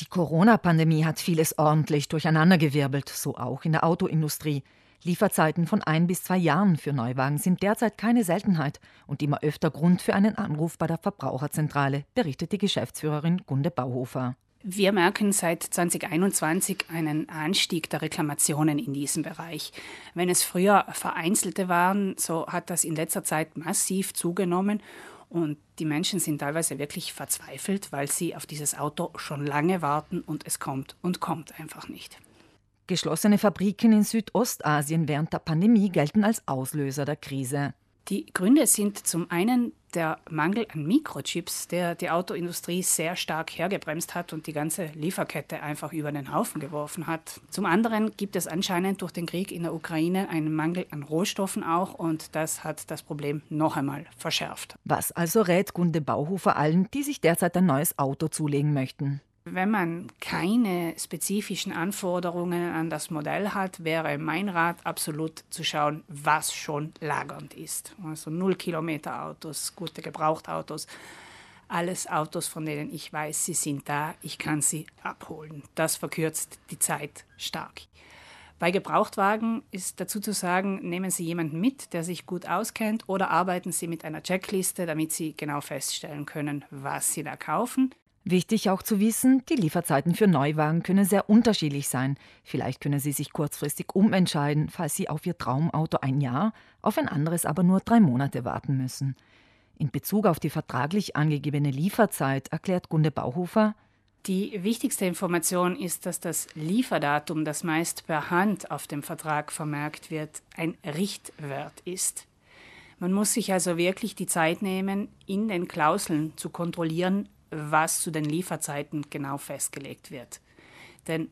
Die Corona-Pandemie hat vieles ordentlich durcheinandergewirbelt, so auch in der Autoindustrie. Lieferzeiten von ein bis zwei Jahren für Neuwagen sind derzeit keine Seltenheit und immer öfter Grund für einen Anruf bei der Verbraucherzentrale, berichtet die Geschäftsführerin Gunde Bauhofer. Wir merken seit 2021 einen Anstieg der Reklamationen in diesem Bereich. Wenn es früher vereinzelte waren, so hat das in letzter Zeit massiv zugenommen und die Menschen sind teilweise wirklich verzweifelt, weil sie auf dieses Auto schon lange warten und es kommt und kommt einfach nicht. Geschlossene Fabriken in Südostasien während der Pandemie gelten als Auslöser der Krise. Die Gründe sind zum einen der Mangel an Mikrochips, der die Autoindustrie sehr stark hergebremst hat und die ganze Lieferkette einfach über den Haufen geworfen hat. Zum anderen gibt es anscheinend durch den Krieg in der Ukraine einen Mangel an Rohstoffen auch und das hat das Problem noch einmal verschärft. Was also rät Gunde Bauhofer allen, die sich derzeit ein neues Auto zulegen möchten? Wenn man keine spezifischen Anforderungen an das Modell hat, wäre mein Rat absolut zu schauen, was schon lagernd ist. Also null Kilometer Autos, gute Gebrauchtautos, alles Autos, von denen ich weiß, sie sind da, ich kann sie abholen. Das verkürzt die Zeit stark. Bei Gebrauchtwagen ist dazu zu sagen, nehmen Sie jemanden mit, der sich gut auskennt, oder arbeiten Sie mit einer Checkliste, damit Sie genau feststellen können, was Sie da kaufen. Wichtig auch zu wissen, die Lieferzeiten für Neuwagen können sehr unterschiedlich sein. Vielleicht können Sie sich kurzfristig umentscheiden, falls Sie auf Ihr Traumauto ein Jahr, auf ein anderes aber nur drei Monate warten müssen. In Bezug auf die vertraglich angegebene Lieferzeit erklärt Gunde Bauhofer, die wichtigste Information ist, dass das Lieferdatum, das meist per Hand auf dem Vertrag vermerkt wird, ein Richtwert ist. Man muss sich also wirklich die Zeit nehmen, in den Klauseln zu kontrollieren, was zu den Lieferzeiten genau festgelegt wird. Denn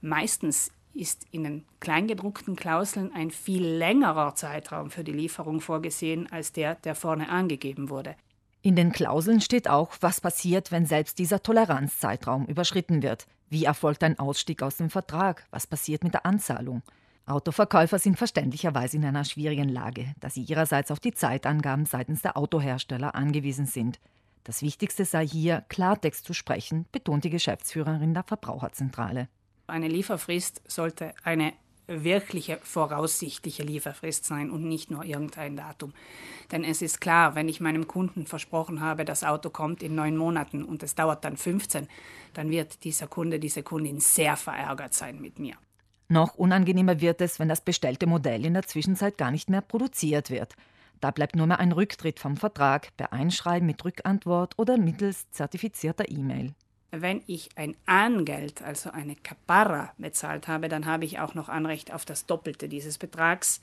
meistens ist in den kleingedruckten Klauseln ein viel längerer Zeitraum für die Lieferung vorgesehen als der, der vorne angegeben wurde. In den Klauseln steht auch, was passiert, wenn selbst dieser Toleranzzeitraum überschritten wird. Wie erfolgt ein Ausstieg aus dem Vertrag? Was passiert mit der Anzahlung? Autoverkäufer sind verständlicherweise in einer schwierigen Lage, da sie ihrerseits auf die Zeitangaben seitens der Autohersteller angewiesen sind. Das Wichtigste sei hier, Klartext zu sprechen, betont die Geschäftsführerin der Verbraucherzentrale. Eine Lieferfrist sollte eine wirkliche voraussichtliche Lieferfrist sein und nicht nur irgendein Datum. Denn es ist klar, wenn ich meinem Kunden versprochen habe, das Auto kommt in neun Monaten und es dauert dann 15, dann wird dieser Kunde, diese Kundin sehr verärgert sein mit mir. Noch unangenehmer wird es, wenn das bestellte Modell in der Zwischenzeit gar nicht mehr produziert wird. Da bleibt nur mehr ein Rücktritt vom Vertrag per Einschreiben mit Rückantwort oder mittels zertifizierter E-Mail. Wenn ich ein Angeld, also eine Caparra, bezahlt habe, dann habe ich auch noch Anrecht auf das Doppelte dieses Betrags.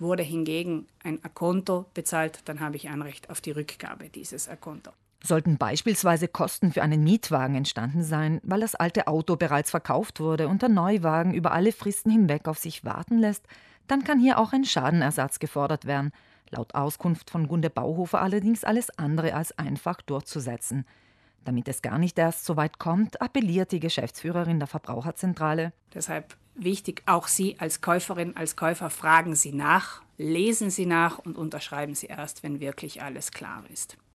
Wurde hingegen ein Akonto bezahlt, dann habe ich Anrecht auf die Rückgabe dieses Akonto. Sollten beispielsweise Kosten für einen Mietwagen entstanden sein, weil das alte Auto bereits verkauft wurde und der Neuwagen über alle Fristen hinweg auf sich warten lässt, dann kann hier auch ein Schadenersatz gefordert werden, Laut Auskunft von Gunde Bauhofer allerdings alles andere als einfach durchzusetzen. Damit es gar nicht erst so weit kommt, appelliert die Geschäftsführerin der Verbraucherzentrale. Deshalb wichtig, auch Sie als Käuferin, als Käufer fragen Sie nach, lesen Sie nach und unterschreiben Sie erst, wenn wirklich alles klar ist.